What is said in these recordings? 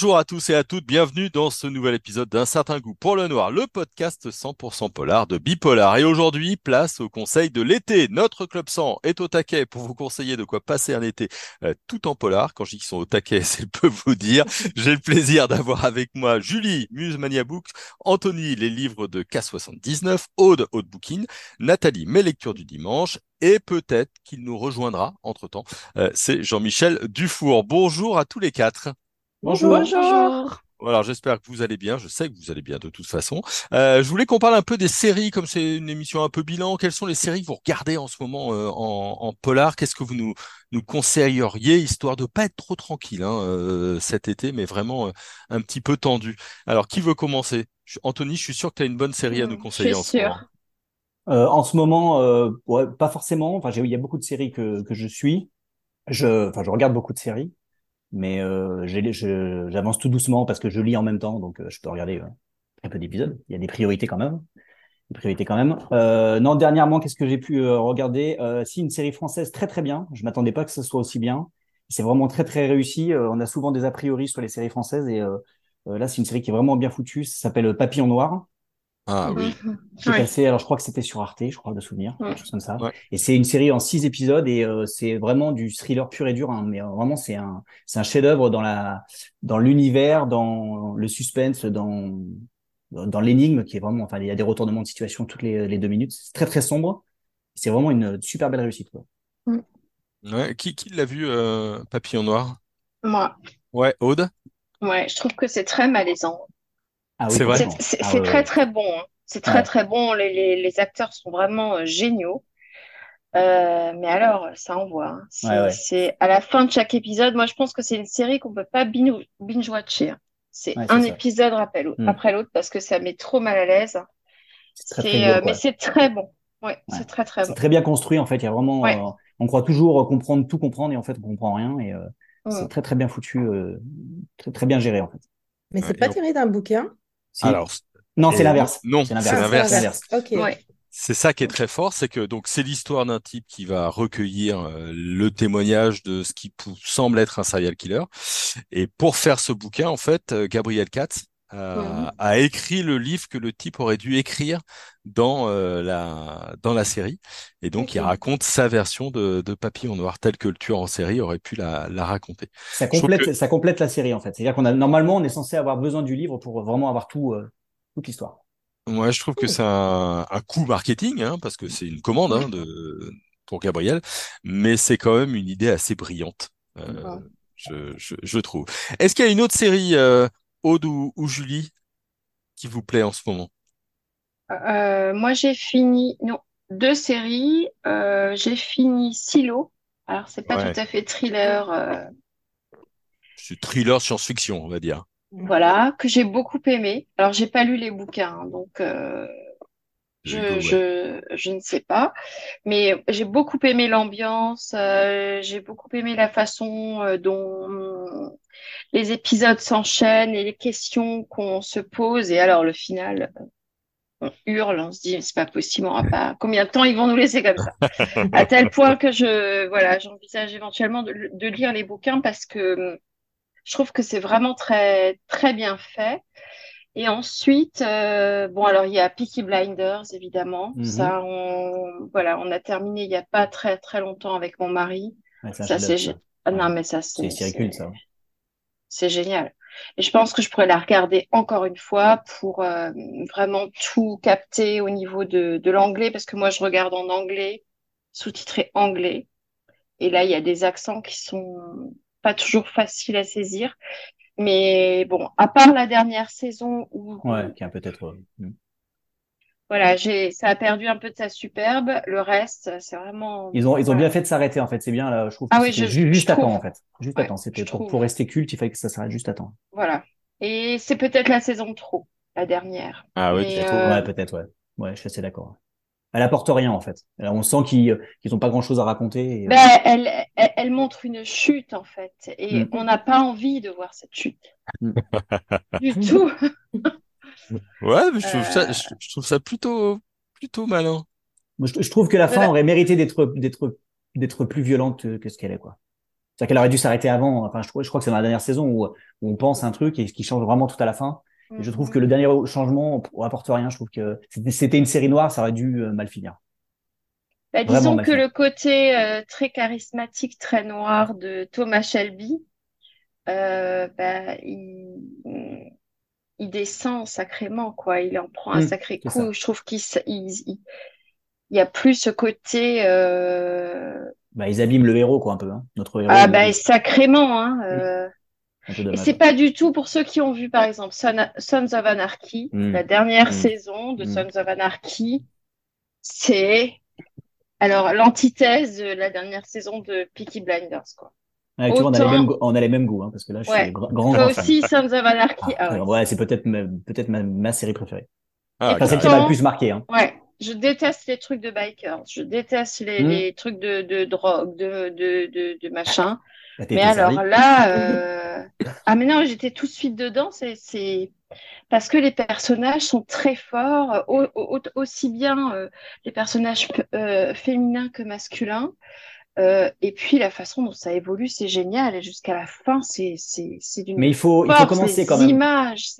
Bonjour à tous et à toutes, bienvenue dans ce nouvel épisode d'un certain goût pour le noir, le podcast 100% polar de Bipolar. Et aujourd'hui, place au conseil de l'été. Notre club 100 est au taquet pour vous conseiller de quoi passer un été euh, tout en polar. Quand je dis qu'ils sont au taquet, c'est peu vous dire. J'ai le plaisir d'avoir avec moi Julie, Muse Mania Books, Anthony, les livres de K79, Aude, Aude Booking, Nathalie, mes lectures du dimanche et peut-être qu'il nous rejoindra entre-temps. Euh, c'est Jean-Michel Dufour. Bonjour à tous les quatre. Bonjour. Bonjour. Alors j'espère que vous allez bien, je sais que vous allez bien de toute façon. Euh, je voulais qu'on parle un peu des séries, comme c'est une émission un peu bilan. Quelles sont les séries que vous regardez en ce moment euh, en, en, polar? Qu'est-ce que vous nous, nous conseilleriez, histoire de pas être trop tranquille hein, euh, cet été, mais vraiment euh, un petit peu tendu Alors qui veut commencer? Anthony, je suis sûr que tu as une bonne série à nous conseiller je suis en ce moment. Euh, en ce moment, euh, ouais, pas forcément. Enfin, il y a beaucoup de séries que, que je suis. Je, enfin, je regarde beaucoup de séries, mais euh, j'avance tout doucement parce que je lis en même temps, donc euh, je peux regarder euh, très peu d'épisodes. Il y a des priorités quand même. Des priorités quand même. Non, dernièrement, qu'est-ce que j'ai pu regarder? Si une série française très très bien. Je m'attendais pas que ce soit aussi bien. C'est vraiment très très réussi. On a souvent des a priori sur les séries françaises et là, c'est une série qui est vraiment bien foutue. Ça s'appelle Papillon Noir. Ah oui. Mhm. C'est Ouais. passé, alors je crois que c'était sur Arte, je crois, de souvenir, Ouais. quelque chose comme ça. Ouais. Et c'est une série en six épisodes et euh, c'est vraiment du thriller pur et dur. hein, mais euh, vraiment, c'est un, c'est un chef-d'œuvre dans la, dans l'univers, dans le suspense, dans, dans, dans l'énigme qui est vraiment, enfin, il y a des retournements de situation toutes les, les deux minutes. C'est très très sombre. C'est vraiment une super belle réussite. Quoi. Ouais. Qui, qui l'a vu, euh, Papillon Noir? Moi, Ouais, Aude? Ouais, je trouve que c'est très malaisant. Ah oui, C'est vrai C'est Ah ouais, très ouais. très bon. hein. C'est très Ouais. très bon. Les, les, les acteurs sont vraiment euh, géniaux. Euh, mais alors, ça envoie. hein. C'est, Ouais, ouais. c'est à la fin de chaque épisode. Moi, je pense que c'est une série qu'on peut pas binge- binge-watcher. hein. C'est Ouais, un ça. épisode après l'autre, Mm. après l'autre parce que ça met trop mal à l'aise. Euh, mais c'est très bon. Ouais, Ouais. c'est très très C'est bon. très bien construit en fait. Il y a vraiment, Ouais. euh, on croit toujours euh, comprendre tout comprendre et en fait on comprend rien et euh, c'est Mm. très très bien foutu, euh, très très bien géré en fait. Mais c'est pas tiré d'un bouquin? Si. Alors, non, c'est et l'inverse. non, c'est l'inverse. C'est ça qui est très fort, c'est que donc c'est l'histoire d'un type qui va recueillir euh, le témoignage de ce qui semble être un serial killer. Et pour faire ce bouquin, en fait, euh, Gabriel Katz a, Mhm. a écrit le livre que le type aurait dû écrire dans euh, la dans la série. Et donc il raconte sa version de, de Papillon Noir telle que le tueur en série aurait pu la, la raconter. Ça complète, que- ça complète la série en fait. C'est-à-dire qu'on a normalement on est censé avoir besoin du livre pour vraiment avoir tout, euh, toute l'histoire. Moi, je trouve que c'est un, un coup marketing, hein, parce que c'est une commande hein, de, pour Gabriel, mais c'est quand même une idée assez brillante, euh, Ouais. je, je, je trouve. Est-ce qu'il y a une autre série, euh, Aude ou, ou Julie, qui vous plaît en ce moment? Euh, moi, j'ai fini, non, deux séries. Euh, j'ai fini Silo. Alors, c'est pas Ouais. tout à fait thriller, euh, C'est thriller science-fiction, on va dire. voilà, que j'ai beaucoup aimé. Alors, j'ai pas lu les bouquins, hein, donc je, ouais. je, je ne sais pas. Mais j'ai beaucoup aimé l'ambiance. euh, j'ai beaucoup aimé la façon euh, dont les épisodes s'enchaînent et les questions qu'on se pose. Et alors, le final. On hurle, on se dit, c'est pas possible, on aura pas, combien de temps ils vont nous laisser comme ça? à tel point que je, voilà, j'envisage éventuellement de, de lire les bouquins parce que hum, je trouve que c'est vraiment très, très bien fait. Et ensuite, euh, bon, alors il y a Peaky Blinders, évidemment. Mhm. Ça, on, voilà, on a terminé il y a pas très, très longtemps avec mon mari. Ouais, Ça, c'est, ah, non, mais ça, C'est ça. c'est génial. Et je pense que je pourrais la regarder encore une fois pour euh, vraiment tout capter au niveau de, de l'anglais, parce que moi, je regarde en anglais, sous-titré anglais. Et là, il y a des accents qui sont pas toujours faciles à saisir. Mais bon, à part la dernière saison où, Ouais, qui un peut-être. euh, hmm. voilà, j'ai, ça a perdu un peu de sa superbe, le reste, c'est vraiment, Ils ont, ils ont bien fait de s'arrêter en fait. C'est bien là. Je trouve que Ah oui, je- ju- je juste à temps en fait. Juste à Ouais, temps. C'était pour, trouve. pour rester culte, il fallait que ça s'arrête juste à temps. Voilà. Et c'est peut-être la saison trop, la dernière. Ah Peut-être, euh, Ouais, peut-être, ouais. Ouais, je suis assez d'accord. Elle apporte rien en fait. Alors, on sent qu'ils qu'ils ont pas grand-chose à raconter. et, euh, Ben, elle, elle, elle montre une chute en fait, et Mm. on n'a pas envie de voir cette chute Mm. du tout. Ouais, mais je trouve ça, Euh. je, je trouve ça plutôt, plutôt malin. moi, je, je trouve que la fin aurait mérité d'être d'être d'être plus violente que ce qu'elle est quoi. C'est-à-dire qu'elle aurait dû s'arrêter avant. Enfin, je, crois- je crois que c'est dans la dernière saison où, où on pense un truc et qui change vraiment tout à la fin. Et je trouve que le dernier changement apporte rien. Je trouve que c'était une série noire, ça aurait dû euh, mal finir. Bah, disons mal que le côté euh, très charismatique, très noir de Thomas Shelby, euh, bah, il, il descend sacrément, quoi. Il en prend un Hmm, sacré ça. coup. Je trouve qu'il il, y a plus ce côté euh, Bah, ils abîment le héros, quoi, un peu. Hein. Notre héros, ah bah sacrément, hein. C'est pas du tout pour ceux qui ont vu par exemple Son- Sons of Anarchy, Mm. la dernière Mm. saison de Mm. Sons of Anarchy, c'est alors l'antithèse de la dernière saison de Peaky Blinders quoi. Ouais, tu vois, on a les autant- mêmes, goûts- on a les mêmes goûts, hein, parce que là, je Ouais. suis grand, grand, Toi aussi Sons of Anarchy, Ah, ah ouais. ouais, c'est peut-être ma, peut-être ma, ma série préférée. Ah, Enfin, celle qui m'a le plus marqué. Hein. Ouais, je déteste les trucs de bikers, je déteste les, Mm. les trucs de, de drogue, de, de, de, de machin. Bah, Mais servi. alors là, euh... ah mais non, j'étais tout de suite dedans. C'est, c'est parce que les personnages sont très forts, au- au- aussi bien euh, les personnages euh, féminins que masculins. Euh, et puis la façon dont ça évolue, c'est génial. Et jusqu'à la fin, c'est, c'est, c'est d'une Mais il faut, il faut force, commencer quand même. images.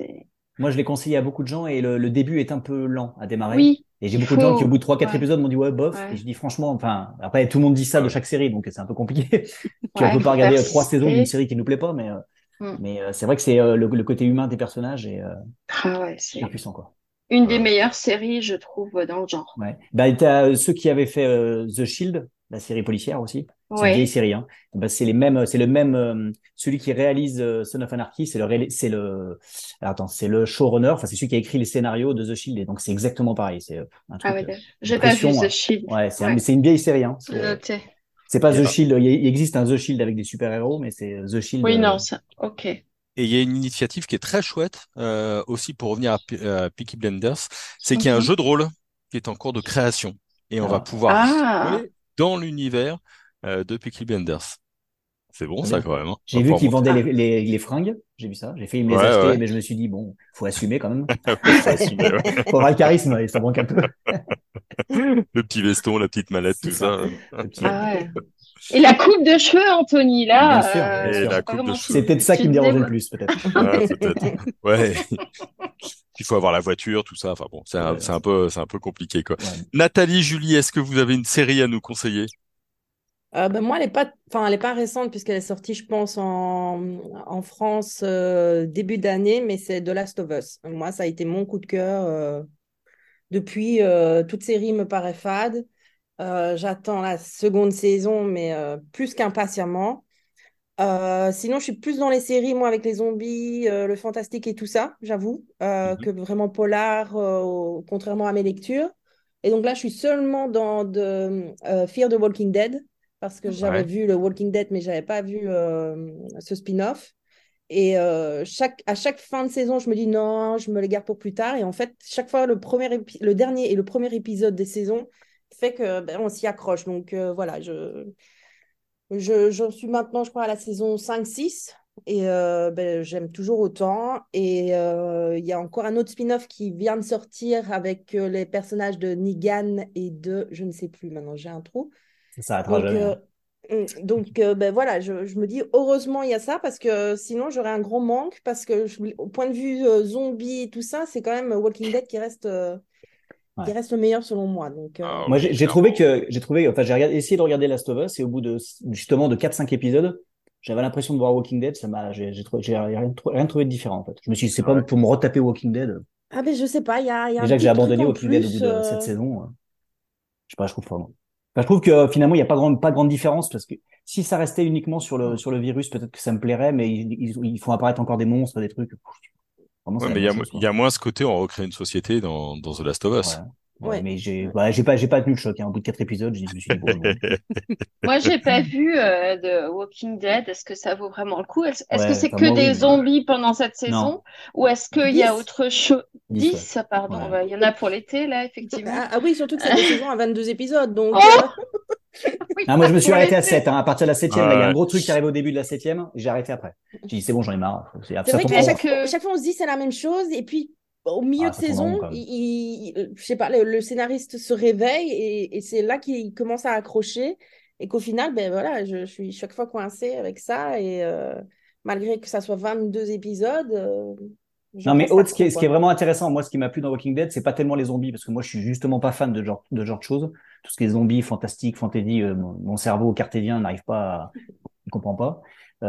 Moi, je l'ai conseillé à beaucoup de gens et le, le début est un peu lent à démarrer. Oui, Et j'ai beaucoup de gens qui, au bout de 3-4 ouais. épisodes, m'ont dit ouais, bof. Ouais. Et je dis franchement, enfin, après, tout le monde dit ça de chaque série, donc c'est un peu compliqué. Puis Ouais, on peut pas regarder euh, trois saisons d'une série qui nous plaît pas, mais, euh, Mm. mais euh, c'est vrai que c'est euh, le, le côté humain des personnages est euh, Ah ouais, c'est hyper puissant, quoi. une des Ouais. meilleures séries, je trouve, dans le genre. Ouais. Bah, t'as euh, ceux qui avaient fait euh, The Shield, la série policière aussi. C'est une vieille série, hein. Bah, c'est les mêmes, c'est le même, euh, celui qui réalise euh, Son of Anarchy, c'est le, c'est le, alors, attends, c'est le showrunner, enfin, c'est celui qui a écrit les scénarios de The Shield, et donc c'est exactement pareil. C'est euh, un truc. Ah ouais, euh, d'accord. j'ai pas vu The ouais. Shield. ouais, c'est Ouais. une vieille série, hein. C'est, l'ai noté. c'est pas The Shield, il existe un The Shield avec des super-héros, mais c'est The Shield. Oui, non, ça, ok. Et il y a une initiative qui est très chouette euh, aussi pour revenir à, à Peaky Blinders, c'est qu'il y a un jeu de rôle qui est en cours de création et on va Ah. pouvoir Ah. jouer dans l'univers euh, de Peaky Blinders. C'est bon ça quand même. hein. J'ai vu qu'ils vendaient les, les, les fringues, j'ai vu ça. J'ai failli me les Ouais, acheter, ouais. mais je me suis dit, bon, faut assumer quand même. Faut assumer, ouais. faut avoir le charisme, et ça manque un peu. Le petit veston, la petite mallette, tout ça. ça. Le petit- Ah ouais. Et la coupe de cheveux, Anthony, là. Bien sûr, euh, bien Et sûr. la c'est coupe de vraiment- cheveux. C'est peut-être ça qui me dérangeait le plus, peut-être. Ah, peut-être. Ouais. Il faut avoir la voiture, tout ça. Enfin bon, c'est un, Ouais, c'est un peu, c'est un peu compliqué quoi. Ouais. Nathalie, Julie, est-ce que vous avez une série à nous conseiller? Euh, ben moi, elle n'est pas, enfin, pas récente puisqu'elle est sortie, je pense, en, en France euh, début d'année, mais c'est The Last of Us. Moi, ça a été mon coup de cœur. euh, depuis, toute série me paraît fade. J'attends la seconde saison, mais plus qu'impatiemment. Sinon, je suis plus dans les séries, moi, avec les zombies, le fantastique et tout ça, j'avoue, Mhm. que vraiment polar, contrairement à mes lectures. Et donc là, je suis seulement dans de, Fear the Walking Dead, parce que j'avais Ouais. vu le Walking Dead, mais j'avais pas vu euh, ce spin-off. Et euh, chaque, à chaque fin de saison, je me dis non, je me les garde pour plus tard. Et en fait, chaque fois, le, premier le dernier et le premier épisode des saisons fait que ben, on s'y accroche. Donc euh, voilà, je, je, suis maintenant, je crois, à la saison 5-6. Et ben, j'aime toujours autant. Et il y a encore un autre spin-off qui vient de sortir avec les personnages de Negan et de, je ne sais plus maintenant, j'ai un trou. Ça Donc, jamais. euh, hein. mm, donc euh, ben voilà, je, je me dis heureusement il y a ça parce que sinon j'aurais un gros manque parce que je- au point de vue euh, zombie et tout ça, c'est quand même Walking Dead qui reste, euh, qui reste le meilleur selon moi. Donc, euh, Ah, Moi, j'ai trouvé que, j'ai trouvé, enfin, j'ai essayé de regarder Last of Us et au bout de, justement, de 4-5 épisodes, j'avais l'impression de voir Walking Dead, ça m'a, j'ai, rien, rien trouvé de différent, en fait. Je me suis dit, c'est pas Ouais. pour me retaper Walking Dead. Ah ben je sais pas, il y a, y a un Déjà que j'ai abandonné Walking Dead au bout de euh, cette saison. euh, Je sais pas, je trouve vraiment. Enfin, je trouve que euh, finalement, il n'y a pas grande, pas grande différence parce que si ça restait uniquement sur le, sur le virus, peut-être que ça me plairait, mais ils, ils, ils font apparaître encore des monstres, des trucs. Vraiment, c'est Ouais, la mais il y a, même chose, il y a moins ce côté, on recrée une société dans, dans The Last of. Us. Ouais. Ouais, Ouais. mais j'ai, ouais, j'ai pas, j'ai pas tenu le choc. Hein. Au bout de quatre épisodes, je me suis dit bon. Moi, j'ai pas vu euh, de Walking Dead. Est-ce que ça vaut vraiment le coup? Est-ce Ouais, que c'est que des oui. zombies pendant cette saison? Non. Ou est-ce qu'il y a 10. autre chose? Dix, 10, ouais. pardon. Ouais. Bah, Il y en a pour l'été, là, effectivement. Ah, ah oui, surtout que c'est des saisons à 22 épisodes. Donc, Oh euh, Oui, Ah, moi, je me suis arrêté à l'été. 7. Hein. À partir de la septième, là, il y a un gros truc qui arrive au début de la septième. J'ai arrêté après. J'ai dit, c'est bon, j'en ai marre. C'est vrai qu'à chaque, que- chaque fois on se dit c'est la même chose. Et puis au milieu Ah, de saison, il, il- je sais pas, le, le scénariste se réveille et, et c'est là qu'il commence à accrocher. Et qu'au final, ben voilà, je, je suis chaque fois coincée avec ça. Et euh, malgré que ça soit 22 épisodes. euh, Non, mais Aude, ce qui est, consacre, ce qui est quoi. vraiment intéressant, moi, ce qui m'a plu dans Walking Dead, c'est pas tellement les zombies, parce que moi, je suis justement pas fan de genre de genre de choses. Tout ce qui est zombies, fantastique, fantasy, euh, mon, mon cerveau cartésien n'arrive pas, à, il comprend pas.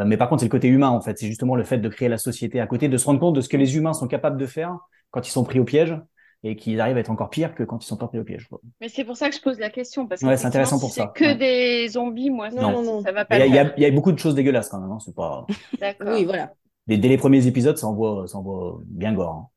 Mais par contre, c'est le côté humain, en fait. C'est justement le fait de créer la société à côté, de se rendre compte de ce que les humains sont capables de faire quand ils sont pris au piège et qu'ils arrivent à être encore pires que quand ils sont pas pris au piège. quoi. Mais c'est pour ça que je pose la question, parce que Ouais, c'est intéressant pour si c'est ça. que Ouais. des zombies, moi, Non, ça, non, non. ça va Il pas y, il y il y a beaucoup de choses dégueulasses quand même. Hein, c'est pas. D'accord. Oui, voilà. Dès, dès les premiers épisodes, ça envoie, ça envoie bien gore. hein.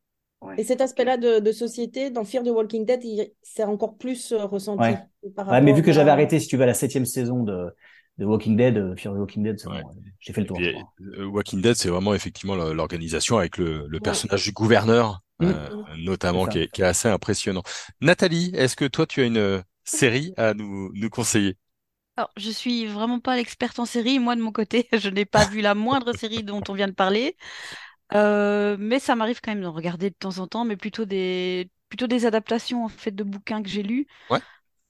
Ouais. Et cet aspect-là de, de société, dans Fear the Walking Dead, il- c'est encore plus euh, ressenti. Ouais. par Ouais, mais vu rapport que j'avais arrêté, si tu veux, à la septième saison de, de Walking Dead, euh, Fear the Walking Dead, c'est Ouais. bon, j'ai fait le tour. Puis, euh, Walking Dead, c'est vraiment effectivement l'organisation avec le, le Ouais. personnage du gouverneur, Mm. euh, notamment, C'est ça. qui est, qui est assez impressionnant. Nathalie, est-ce que toi, tu as une euh, série à nous, nous conseiller? Alors, je suis vraiment pas l'experte en série. Moi, de mon côté, je n'ai pas vu la moindre série dont on vient de parler. Euh, mais ça m'arrive quand même d'en regarder de temps en temps, mais plutôt des, plutôt des adaptations en fait de bouquins que j'ai lus. Ouais.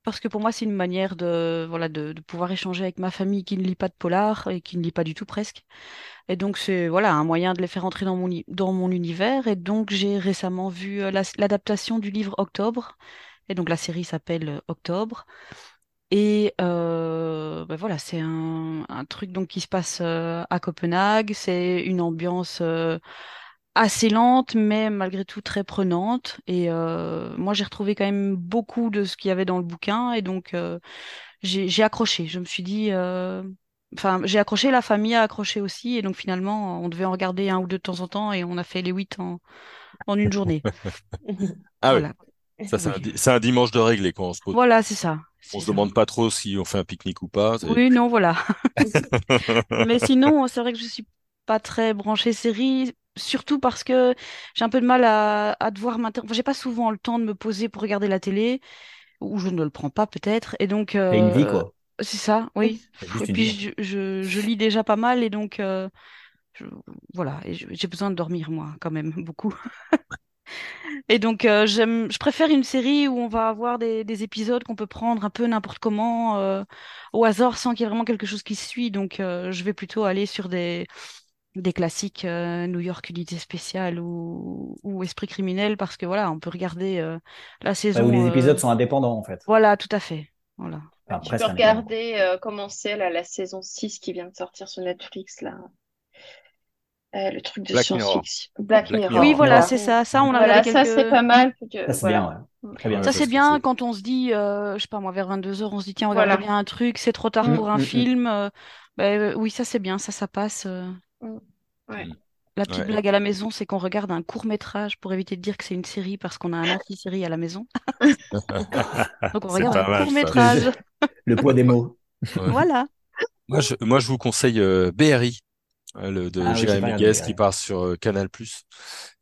Parce que pour moi, c'est une manière de, voilà, de, pouvoir échanger avec ma famille qui ne lit pas de polar et qui ne lit pas du tout presque. Et donc, c'est voilà, un moyen de les faire entrer dans mon, univers. Et donc, j'ai récemment vu euh, la- l'adaptation du livre Octobre. Et donc, la série s'appelle euh, Octobre. Et euh, ben voilà, c'est un, truc donc qui se passe à Copenhague. C'est une ambiance assez lente, mais malgré tout très prenante. Et euh, moi, j'ai retrouvé quand même beaucoup de ce qu'il y avait dans le bouquin. Et donc, euh, j'ai accroché. Je me suis dit, euh, enfin, j'ai accroché, la famille a accroché aussi. Et donc, finalement, on devait en regarder un ou deux de temps en temps. Et on a fait les huit en, en une journée. Ah oui, Voilà. ça, c'est un, Oui. di- c'est un dimanche de réglé, quoi. On se, pose- Voilà, c'est ça. on se ça. demande pas trop si on fait un pique-nique ou pas. Oui, non, voilà. Mais sinon, c'est vrai que je suis pas très branchée série, surtout parce que j'ai un peu de mal à, à devoir. Enfin, j'ai pas souvent le temps de me poser pour regarder la télé, ou je ne le prends pas peut-être. Et donc, une vie, euh, quoi. c'est ça, oui. Et puis, je, je, je lis déjà pas mal, et donc, euh, je- voilà. J'ai besoin de dormir, moi, quand même, beaucoup. Et donc, euh, j'aime, je préfère une série où on va avoir des, des épisodes qu'on peut prendre un peu n'importe comment, euh, au hasard, sans qu'il y ait vraiment quelque chose qui se suit. Donc, euh, je vais plutôt aller sur des, des classiques euh, New York Unité Spéciale ou, ou Esprit Criminel, parce que voilà, on peut regarder euh, la Ouais, saison. où les euh, épisodes sont indépendants, en fait. Voilà, tout à fait. Voilà. Enfin, Tu peux regarder euh, comment c'est la saison 6 qui vient de sortir sur Netflix, là. Euh, le truc de science-fiction. Black, Black Mirror. Oui, voilà, c'est ça. Ça, on a Voilà, regardé ça c'est pas mal. que- Ça, c'est voilà. bien, ouais. Très bien. Ouais, Ça, c'est bien quand on se dit, euh, je sais pas moi, vers 22h, on se dit, tiens, on Voilà. regarde bien un truc, c'est trop tard Mm, pour un mm, mm. film. euh, euh, oui, ça, c'est bien, ça, ça passe. euh. Ouais. La petite Ouais. blague à la maison, c'est qu'on regarde un court métrage pour éviter de dire que c'est une série parce qu'on a un anti-série à la maison. Donc on regarde un mal, court métrage. Le poids des mots. Ouais. Voilà. Moi, je, moi, je vous conseille euh, BRI, euh, le, de Ah Jérémy qui passe sur euh, Canal+,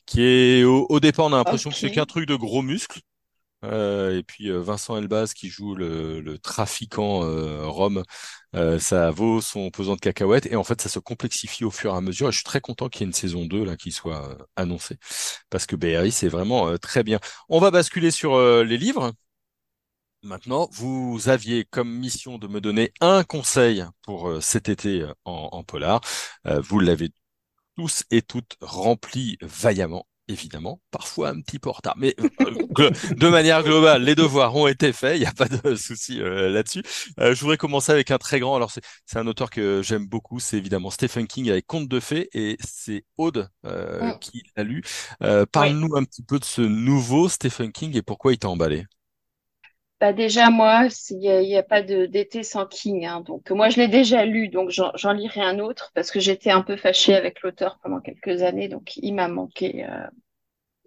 qui est au, au départ, on a l'impression que c'est qu'un truc de gros muscles. Euh, et puis euh, Vincent Elbaz qui joue le, trafiquant euh, Rome, euh, ça vaut son pesant de cacahuètes et en fait ça se complexifie au fur et à mesure et je suis très content qu'il y ait une saison 2 là qui soit annoncée parce que BRI c'est vraiment très bien. On va basculer sur les livres. Maintenant, vous aviez comme mission de me donner un conseil pour cet été en, polar. Vous l'avez tous et toutes remplis vaillamment, évidemment, parfois un petit peu en retard, mais euh, de manière globale, les devoirs ont été faits, il n'y a pas de souci euh, là-dessus. Euh, je voudrais commencer avec un très grand, alors c'est un auteur que j'aime beaucoup, c'est évidemment Stephen King avec Contes de fées, et c'est Aude euh, Mm. qui l'a lu. Euh, Parle-nous un petit peu de ce nouveau Stephen King et pourquoi il t'a emballé? Bah déjà, moi, il n'y a, pas d'été sans King. Hein. Donc, moi, je l'ai déjà lu, donc j'en j'en lirai un autre parce que j'étais un peu fâchée avec l'auteur pendant quelques années. Donc, il m'a manqué, euh,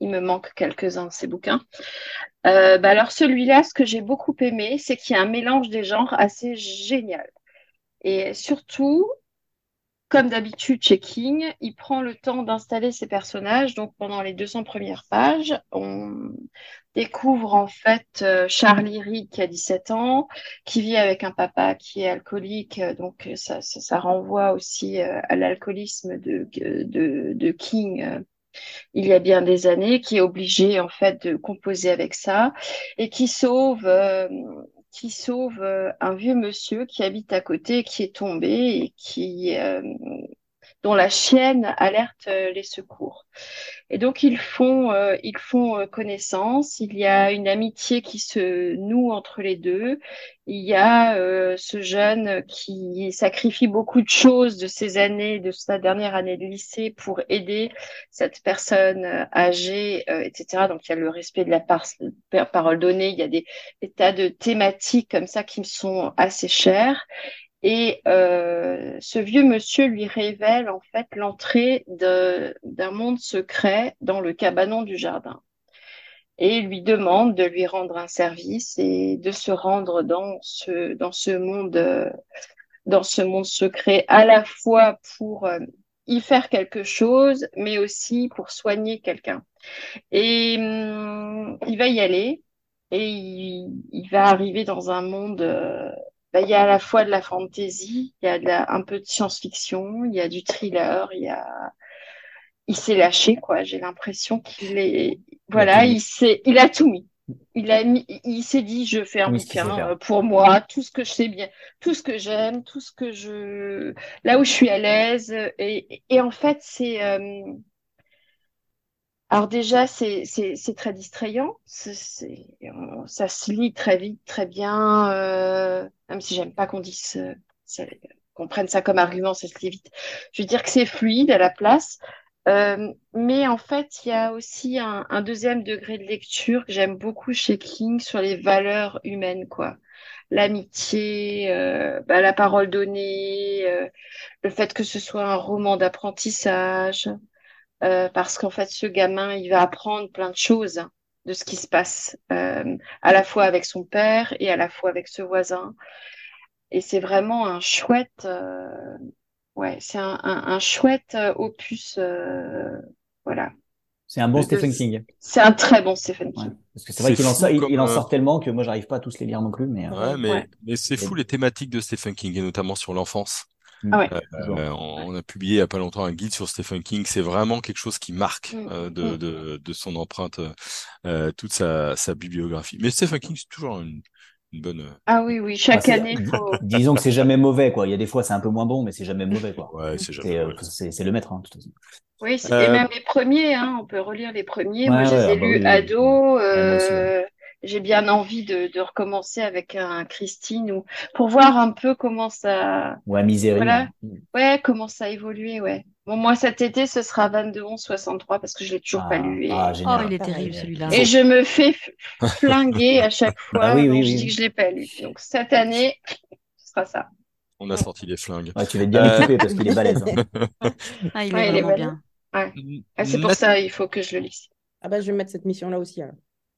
il me manque quelques-uns de ses bouquins. Euh, bah alors, celui-là, ce que j'ai beaucoup aimé, c'est qu'il y a un mélange des genres assez génial. Et surtout, comme d'habitude chez King, il prend le temps d'installer ses personnages. Donc, pendant les 200 premières pages, on découvre en fait euh, Charlie Reed qui a 17 ans, qui vit avec un papa qui est alcoolique. euh, Donc, ça, ça, renvoie aussi euh, à l'alcoolisme de, King euh, il y a bien des années, qui est obligé en fait de composer avec ça et qui sauve, euh, qui sauve euh, un vieux monsieur qui habite à côté, qui est tombé et qui euh, dont la chienne alerte euh, les secours. Et donc ils font, euh, ils font euh, connaissance. Il y a une amitié qui se noue entre les deux. Il y a ce jeune qui sacrifie beaucoup de choses de ses années, de sa dernière année de lycée pour aider cette personne âgée, etc. Donc il y a le respect de la par parole donnée. Il y a des tas de thématiques comme ça qui me sont assez chères. Et euh, ce vieux monsieur lui révèle en fait l'entrée d'un monde secret dans le cabanon du jardin. Et lui demande de lui rendre un service et de se rendre dans ce, dans ce monde, euh, dans ce monde secret, à la fois pour euh, y faire quelque chose, mais aussi pour soigner quelqu'un. Et hum, il va y aller et il, va arriver dans un monde euh, bah, il y a à la fois de la fantasy, il y a de la- un peu de science-fiction, il y a du thriller, il y a, il s'est lâché, quoi. J'ai l'impression qu'il est, voilà, il s'est, il a tout mis. Il a mis, il s'est dit, je fais un bouquin pour moi, tout ce que je sais bien, tout ce que j'aime, tout ce que je, là où je suis à l'aise. Et, et en fait, c'est, euh, alors déjà, c'est très distrayant. Ça se lit très vite, très bien. euh, même si j'aime pas qu'on dise euh, qu'on prenne ça comme argument, ça se lit vite. Je veux dire que c'est fluide à la place. Euh, mais en fait, il y a aussi un, un deuxième degré de lecture que j'aime beaucoup chez King sur les valeurs humaines, quoi. L'amitié, euh, bah, la parole donnée, euh, le fait que ce soit un roman d'apprentissage euh, parce qu'en fait, ce gamin, il va apprendre plein de choses de ce qui se passe, euh, à la fois avec son père et à la fois avec ce voisin. Et c'est vraiment un chouette, euh, ouais, c'est un, un, un chouette opus, euh, voilà. C'est un bon Stephen King. C'est un très bon Stephen Ouais. King. Parce que c'est vrai qu'il en, sort, il, en euh, sort tellement que moi, j'arrive pas à tous les lire non plus, mais. euh, Ouais, mais, Ouais. mais c'est fou les thématiques de Stephen King et notamment sur l'enfance. Ah ouais. toujours. Euh, on a publié il y a pas longtemps un guide sur Stephen King. C'est vraiment quelque chose qui marque Mm, euh, de, mm. de, de son empreinte, euh, toute sa, sa bibliographie. Mais Stephen King, c'est toujours une, une bonne. euh, Ah oui, oui, chaque année, il faut. Disons que c'est jamais mauvais, quoi. Il y a des fois, c'est un peu moins bon, mais c'est jamais mauvais, quoi. Ouais, c'est jamais. C'est euh, ouais. c'est c'est le maître, hein, de toute façon. Oui, c'est- Euh, et même les premiers, hein, on peut relire les premiers. Ouais, Moi, je les ai ah bah lus ado. Ouais, j'ai bien envie de, de recommencer avec un Christine ou pour voir un peu comment ça, Ouais, misérie. Voilà. hein. ouais, comment ça a évolué, ouais. Bon, moi, cet été, ce sera 22 11 63 parce que je l'ai toujours pas Ah, lu et, ah, Oh, il est terrible celui-là. et je me fais flinguer à chaque fois Bah oui, quand oui, je dis que je l'ai pas lu. Donc, cette année, ce sera ça. On a sorti les flingues. Ouais, tu vas être bien Euh, équipé parce qu'il est balèze. hein. Ah, il Ouais, est il est vraiment malin. bien. Ah, c'est pour Nat- ça, il faut que je le lise. Ah bah, je vais mettre cette mission-là aussi.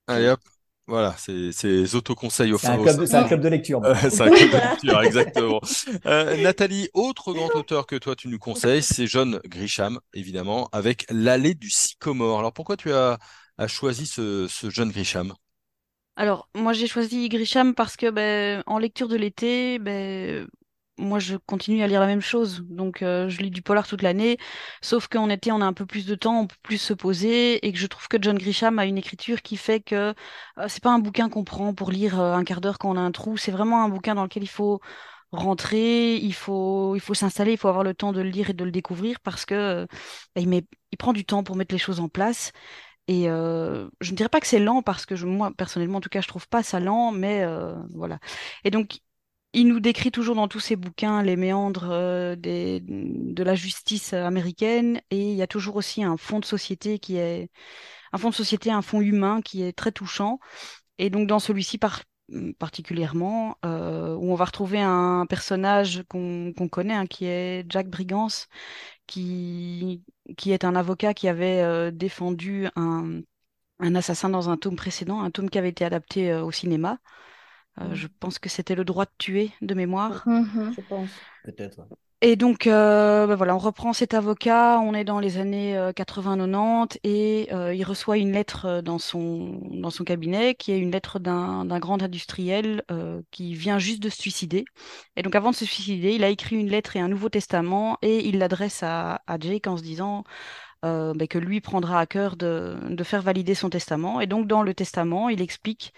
Allez hop. Voilà, c'est c'est autoconseils au club, c'est un club de lecture. Euh, c'est un club de lecture, exactement. Euh, Nathalie, autre grand auteur que toi tu nous conseilles, c'est John Grisham, évidemment, avec L'allée du sycomore. Alors pourquoi tu as, as choisi ce, ce John Grisham? Alors, moi, j'ai choisi Grisham parce que, ben, en lecture de l'été, ben, moi, je continue à lire la même chose. Donc, euh, je lis du polar toute l'année. Sauf qu'en été, on a un peu plus de temps, on peut plus se poser. Et que je trouve que John Grisham a une écriture qui fait que euh, c'est pas un bouquin qu'on prend pour lire euh, un quart d'heure quand on a un trou. C'est vraiment un bouquin dans lequel il faut rentrer, il faut, il faut s'installer, il faut avoir le temps de le lire et de le découvrir parce que euh, il met, il prend du temps pour mettre les choses en place. Et euh, je ne dirais pas que c'est lent parce que je- moi, personnellement, en tout cas, je trouve pas ça lent, mais euh, voilà. Et donc, il nous décrit toujours dans tous ses bouquins les méandres euh, de la justice américaine et il y a toujours aussi un fond de société qui est un fond de société, un fond humain qui est très touchant. Et donc, dans celui-ci par- particulièrement, euh, où on va retrouver un personnage qu'on connaît, hein, qui est Jack Brigance, qui, qui est un avocat qui avait euh, défendu un, un assassin dans un tome précédent, un tome qui avait été adapté au cinéma. Euh, Mm. je pense que c'était Le droit de tuer de mémoire. Mhm. Je pense. Peut-être. ouais. Et donc, euh, ben voilà, on reprend cet avocat, on est dans les années euh, 80-90 et euh, il reçoit une lettre dans son, dans son cabinet qui est une lettre d'un d'un grand industriel euh, qui vient juste de se suicider. Et donc, avant de se suicider, il a écrit une lettre et un Nouveau Testament et il l'adresse à, à Jake en se disant euh, ben, que lui prendra à cœur de, de faire valider son testament. Et donc, dans le testament, il explique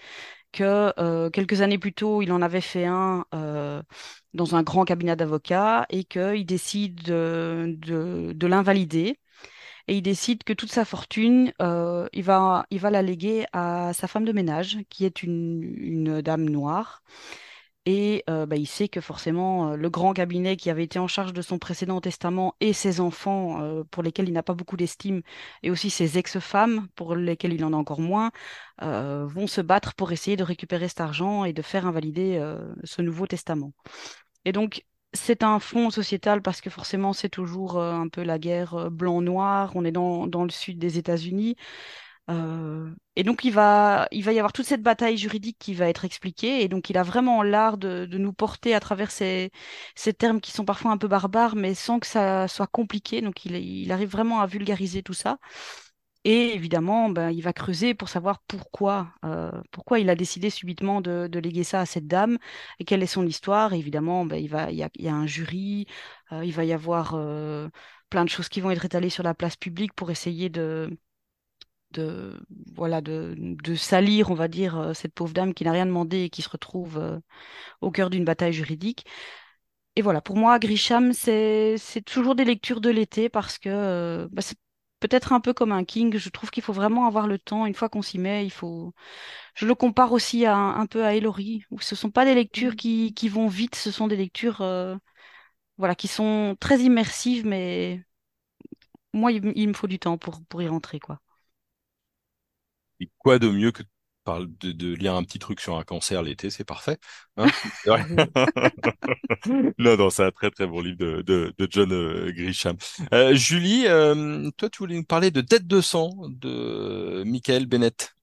que euh, quelques années plus tôt, il en avait fait un dans un grand cabinet d'avocats et qu'il décide de, de, de l'invalider. Et il décide que toute sa fortune, il va, il va la léguer à sa femme de ménage, qui est une dame noire. Et euh, bah, il sait que forcément, euh, le grand cabinet qui avait été en charge de son précédent testament et ses enfants, euh, pour lesquels il n'a pas beaucoup d'estime, et aussi ses ex-femmes, pour lesquelles il en a encore moins, vont se battre pour essayer de récupérer cet argent et de faire invalider ce nouveau testament. Et donc, c'est un fond sociétal parce que forcément, c'est toujours un peu la guerre blanc-noir. On est dans, dans le sud des États-Unis. Euh, et donc, il va, il va y avoir toute cette bataille juridique qui va être expliquée. Et donc, il a vraiment l'art de, nous porter à travers ces, termes qui sont parfois un peu barbares, mais sans que ça soit compliqué. Donc, il, arrive vraiment à vulgariser tout ça. Et évidemment, ben, il va creuser pour savoir pourquoi, euh, pourquoi il a décidé subitement de, léguer ça à cette dame et quelle est son histoire. Et évidemment, ben, il, va, y a, un jury, euh, il va y avoir plein de choses qui vont être étalées sur la place publique pour essayer de de voilà de, de, salir on va dire euh, cette pauvre dame qui n'a rien demandé et qui se retrouve euh, au cœur d'une bataille juridique. Et voilà pour moi Grisham c'est c'est toujours des lectures de l'été parce que euh, bah, c'est peut-être un peu comme un King. Je trouve qu'il faut vraiment avoir le temps. Une fois qu'on s'y met il faut je le compare aussi à, un peu à Ellory où ce sont pas des lectures mmh. qui, qui vont vite. Ce sont des lectures voilà qui sont très immersives mais moi il, il me faut du temps pour pour y rentrer quoi et quoi de mieux que de, de, lire un petit truc sur un cancer l'été, c'est parfait. Hein non, non, c'est un très très bon livre de, de, de John euh, Grisham. Euh, Julie, euh, toi, tu voulais nous parler de Tête de sang de Michael Bennett.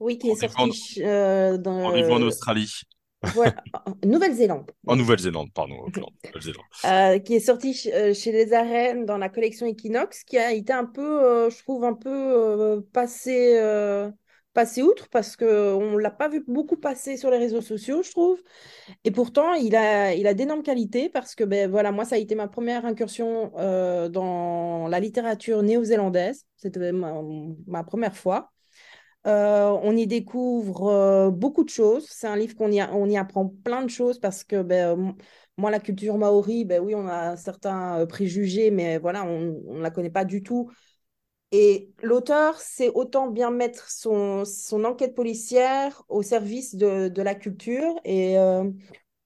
Oui, qui est sorti en, dans, en Australie. Voilà, Nouvelle-Zélande. En Nouvelle-Zélande, pardon. Nouvelle euh, qui est sorti euh, chez les arènes dans la collection Equinox, qui a été un peu, euh, je trouve, un peu passé, passé outre parce qu'on ne l'a pas vu beaucoup passer sur les réseaux sociaux, je trouve. Et pourtant, il a, il a d'énormes qualités parce que, ben, voilà, moi, ça a été ma première incursion dans la littérature néo-zélandaise. C'était ma, première fois. Euh, on y découvre euh, beaucoup de choses. C'est un livre qu'on y, apprend plein de choses parce que ben, moi, la culture maori, ben oui, on a certains euh, préjugés, mais voilà, on ne la connaît pas du tout. Et l'auteur sait autant bien mettre son, enquête policière au service de, de la culture. Et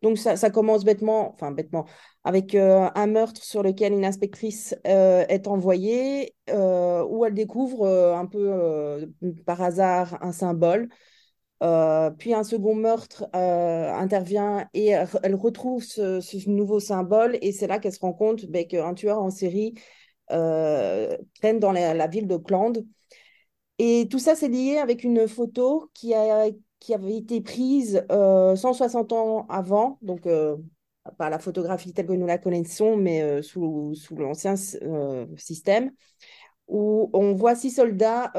donc, ça, ça, commence bêtement, enfin bêtement, avec euh, un meurtre sur lequel une inspectrice euh, est envoyée, euh, où elle découvre un peu par hasard un symbole. puis un second meurtre intervient et elle retrouve ce, nouveau symbole. Et c'est là qu'elle se rend compte ben, qu'un tueur en série traîne dans la, la ville de Clande. Et tout ça, c'est lié avec une photo qui a qui avait été prise 160 euh, ans avant, donc pas la photographie telle que nous la connaissons, mais euh, sous, sous l'ancien système, où on voit six soldats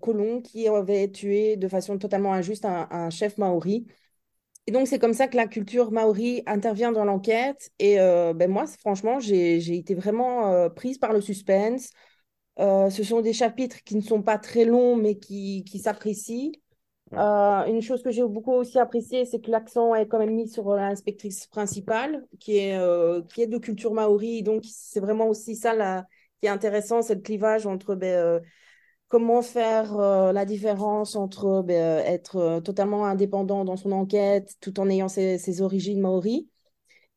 colons qui avaient tué de façon totalement injuste un, chef maori. Et donc, c'est comme ça que la culture maori intervient dans l'enquête. Et ben moi, franchement, j'ai été vraiment prise par le suspense. ce sont des chapitres qui ne sont pas très longs, mais qui, qui s'apprécient. Euh, une chose que j'ai beaucoup aussi appréciée, c'est que l'accent est quand même mis sur l'inspectrice principale, qui est, euh, qui est de culture maori. Donc, c'est vraiment aussi ça qui est intéressant, c'est le clivage entre ben, euh, comment faire la différence entre ben, être totalement indépendant dans son enquête tout en ayant ses, ses origines maori.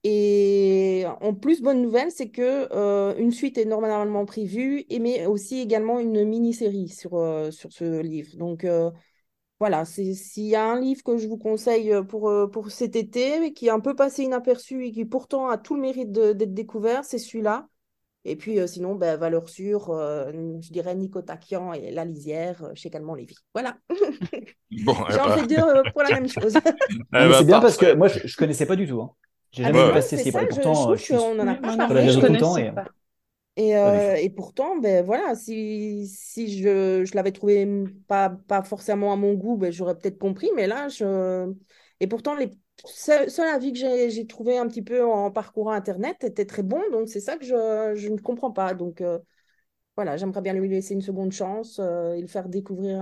Et en plus, bonne nouvelle, c'est que une suite est normalement prévue, et mais aussi également une mini-série sur, sur ce livre. Donc, voilà, s'il y a un livre que je vous conseille euh, pour, euh, pour cet été, qui est un peu passé inaperçu et qui pourtant a tout le mérite d'être découvert, c'est celui-là. Et puis euh, sinon, ben, valeur sûre, je dirais Nico Takian et La Lisière chez Calmont Lévy. Voilà. Bon, J'ai envie de dire pour la même chose. c'est bah, bien parce que moi, je ne connaissais pas du tout. Hein. J'ai jamais vu passer ce livre. Pourtant, je, on en a pas parlé. Je connaissais temps. Et, euh, et, pourtant, ben voilà, si, si je, je l'avais trouvé pas, pas forcément à mon goût, ben, j'aurais peut-être compris, mais là, je... Et pourtant, les seuls avis que j'ai trouvé un petit peu en parcourant Internet étaient très bons, donc c'est ça que je, je, ne comprends pas. Donc euh, voilà, j'aimerais bien lui laisser une seconde chance euh, et le faire découvrir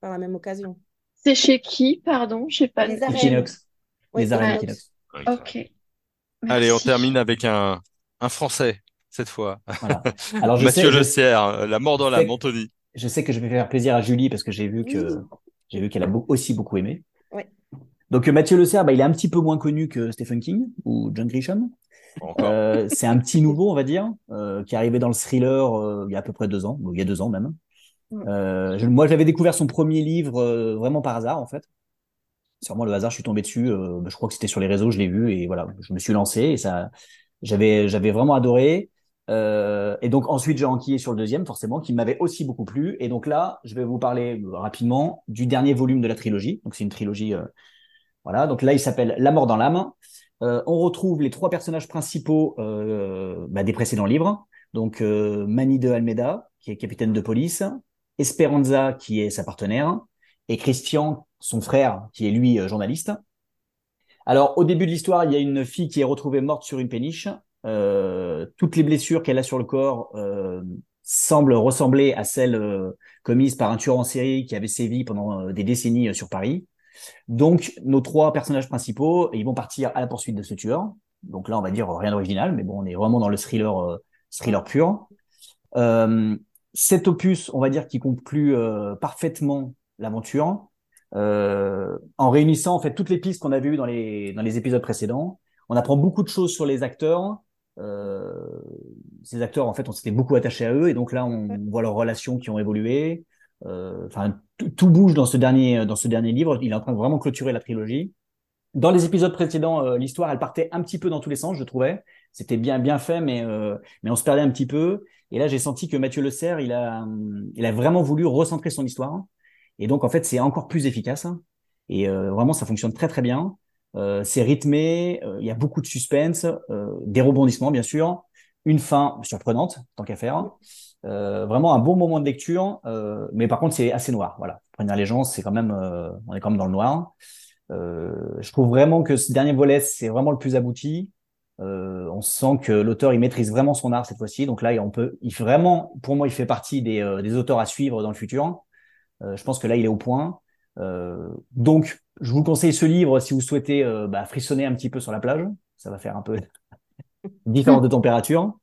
par la même occasion. C'est chez qui, pardon? J'ai pas Les le- arènes. Les arènes. Ok. Allez, on termine avec un, un Français, cette fois. Voilà. Alors, je Mathieu sais, Le Serre, La mort dans l'âme, Anthony. je sais que je vais faire plaisir à Julie parce que j'ai vu que Oui. j'ai vu qu'elle a aussi beaucoup aimé. Ouais. Donc euh, Mathieu Le Serre, bah, il est un petit peu moins connu que Stephen King ou John Grisham. Encore. Euh, c'est un petit nouveau, on va dire, euh, qui est arrivé dans le thriller euh, il y a à peu près deux ans, bon, il y a deux ans même. Mm. Euh, je- moi, j'avais découvert son premier livre euh, vraiment par hasard, en fait. C'est vraiment le hasard, je suis tombé dessus. euh, bah, je crois que c'était sur les réseaux, je l'ai vu et voilà, je me suis lancé et ça, j'avais, j'avais vraiment adoré. Euh, et donc ensuite, j'ai enquillé sur le deuxième, forcément, qui m'avait aussi beaucoup plu. Et donc là, je vais vous parler euh, rapidement du dernier volume de la trilogie. Donc c'est une trilogie, euh, voilà. Donc là, il s'appelle La mort dans l'âme. Euh, on retrouve les trois personnages principaux bah, des précédents livres. Donc Manny de Almeida, qui est capitaine de police, Esperanza, qui est sa partenaire, et Christian, son frère, qui est lui journaliste. Alors au début de l'histoire, il y a une fille qui est retrouvée morte sur une péniche. Euh, toutes les blessures qu'elle a sur le corps euh, semblent ressembler à celles euh, commises par un tueur en série qui avait sévi pendant des décennies sur Paris. Donc, nos trois personnages principaux, ils vont partir à la poursuite de ce tueur. Donc là, on va dire rien d'original, mais bon, on est vraiment dans le thriller, euh, thriller pur. Euh, cet opus, on va dire, qui conclut euh, parfaitement l'aventure, en réunissant en fait toutes les pistes qu'on a vues dans les dans les épisodes précédents. On apprend beaucoup de choses sur les acteurs. Euh, ces acteurs, en fait, on s'était beaucoup attaché à eux, et donc là, on voit leurs relations qui ont évolué. Euh, Enfin, tout, bouge dans ce dernier dans ce dernier livre. Il est en train de vraiment clôturer la trilogie. Dans les épisodes précédents, euh, l'histoire, elle partait un petit peu dans tous les sens, je trouvais. C'était bien bien fait, mais euh, mais on se perdait un petit peu. Et là, j'ai senti que Mathieu Le Serre, il a il a vraiment voulu recentrer son histoire. Et donc, en fait, c'est encore plus efficace. Et euh, vraiment, ça fonctionne très très bien. Euh, c'est rythmé. euh, Il y a beaucoup de suspense, euh, des rebondissements bien sûr, une fin surprenante tant qu'à faire. Euh, vraiment un bon moment de lecture, euh, mais par contre c'est assez noir. Voilà, Première Allégeance, c'est quand même, euh, on est quand même dans le noir. Je trouve vraiment que ce dernier volet, c'est vraiment le plus abouti. On sent que l'auteur il maîtrise vraiment son art cette fois-ci. Donc là, on peut, il vraiment, pour moi, il fait partie des, des auteurs à suivre dans le futur. Je pense que là, il est au point. Donc, je vous conseille ce livre si vous souhaitez euh, bah, frissonner un petit peu sur la plage. Ça va faire un peu différence de température.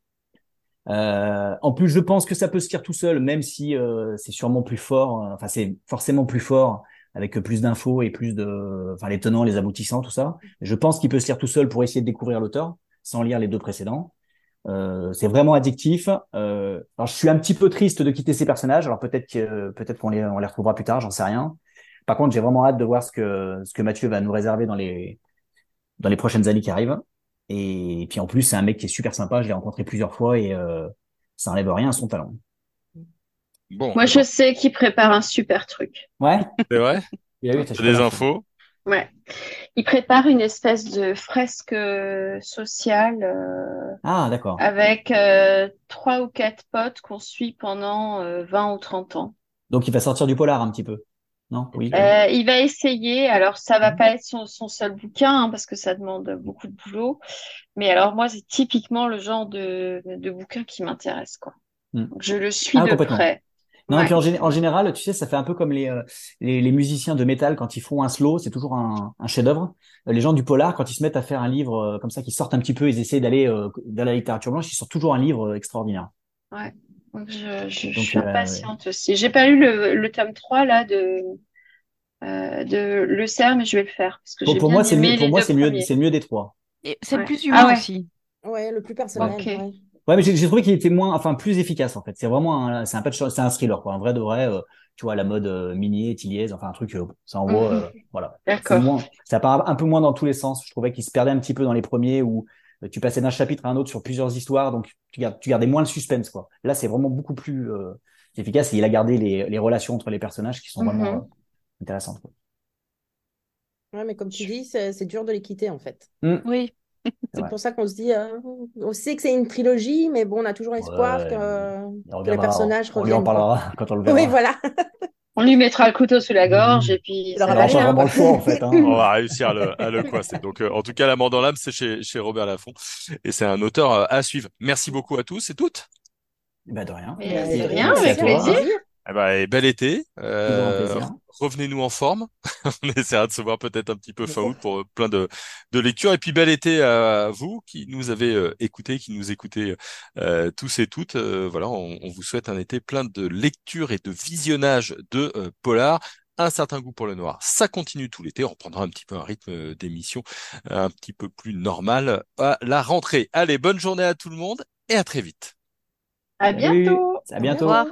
Euh, en plus, je pense que ça peut se lire tout seul, même si euh, c'est sûrement plus fort. Enfin, c'est forcément plus fort avec plus d'infos et plus de, enfin, les tenants, les aboutissants, tout ça. Je pense qu'il peut se lire tout seul pour essayer de découvrir l'auteur, sans lire les deux précédents. C'est vraiment addictif. Je suis un petit peu triste de quitter ces personnages. Alors peut-être que peut-être qu'on les on les retrouvera plus tard, j'en sais rien. Par contre, j'ai vraiment hâte de voir ce que ce que Mathieu va nous réserver dans les dans les prochaines années qui arrivent. Et puis en plus, c'est un mec qui est super sympa. Je l'ai rencontré plusieurs fois et euh, ça enlève rien à son talent. Bon, Moi, je sais qu'il prépare un super truc. Ouais. c'est vrai? Il a eu, des info. infos? Ouais. Il prépare une espèce de fresque euh, sociale euh, Ah, d'accord. avec euh, trois ou quatre potes qu'on suit pendant euh, 20 ou 30 ans. Donc il va sortir du polar un petit peu. Non? Oui. Euh, il va essayer. Alors, ça va pas être son, son seul bouquin hein, parce que ça demande beaucoup de boulot. Mais alors, moi, c'est typiquement le genre de, de bouquin qui m'intéresse, quoi. Hmm. Donc, je le suis Ah, de près. Non, et Ouais. puis en, gé- en général, tu sais, ça fait un peu comme les, euh, les, les musiciens de métal quand ils font un slow, c'est toujours un, un chef-d'œuvre. Les gens du polar, quand ils se mettent à faire un livre euh, comme ça, qui sortent un petit peu, ils essaient d'aller dans la littérature blanche, ils sortent toujours un livre extraordinaire. Donc, je, je, je Donc, suis euh, impatiente aussi. J'ai pas lu le, le tome 3 là de, euh, de Le Cerf, mais je vais le faire parce que Pour, j'ai pour bien moi, c'est mieux, pour les moi, deux c'est mieux, c'est mieux des trois. C'est le plus Ah humain ouais. aussi. Ouais, le plus personnel. Ouais. Ouais, mais j'ai trouvé qu'il était moins, enfin, plus efficace en fait. C'est vraiment, un, c'est un patch, c'est un thriller quoi, un vrai de vrai. euh, tu vois, la mode euh, Minier, Tilliez, enfin un truc, euh, ça en vaut, Mhm. euh, voilà. D'accord. ça part un peu moins dans tous les sens. Je trouvais qu'il se perdait un petit peu dans les premiers où tu passais d'un chapitre à un autre sur plusieurs histoires, donc tu, gardes, tu gardais moins le suspense quoi. Là, c'est vraiment beaucoup plus euh, efficace et il a gardé les, les relations entre les personnages qui sont vraiment Mhm. euh, intéressantes. quoi. Ouais, mais comme tu dis, c'est dur de les quitter en fait. Oui. C'est pour ça qu'on se dit, euh, on sait que c'est une trilogie, mais bon, on a toujours espoir Ouais, que, que les personnages on lui en reviennent. parlera quand on le verra. Oui, voilà. On lui mettra le couteau sous la gorge et puis Il ça va Alors, hein. vraiment le choix en fait. Hein. On va réussir à le, à le coincer. Donc, euh, en tout cas, La mort dans l'âme, c'est chez, chez Robert Laffont. Et c'est un auteur euh, à suivre. Merci beaucoup à tous et toutes. Bah, de rien. Mais de rien, merci avec plaisir. Eh ben, et bel été. Euh, revenez-nous en forme. On essaiera de se voir peut-être un petit peu fin août pour euh, plein de, de lectures. Et puis bel été à vous qui nous avez euh, écoutés, qui nous écoutez euh, tous et toutes. Euh, voilà, on, on vous souhaite un été plein de lectures et de visionnage de euh, polar. Un certain goût pour le noir. Ça continue tout l'été. On reprendra un petit peu un rythme d'émission un petit peu plus normal à la rentrée. Allez, bonne journée à tout le monde et à très vite. À Salut. bientôt. À bientôt. Au revoir.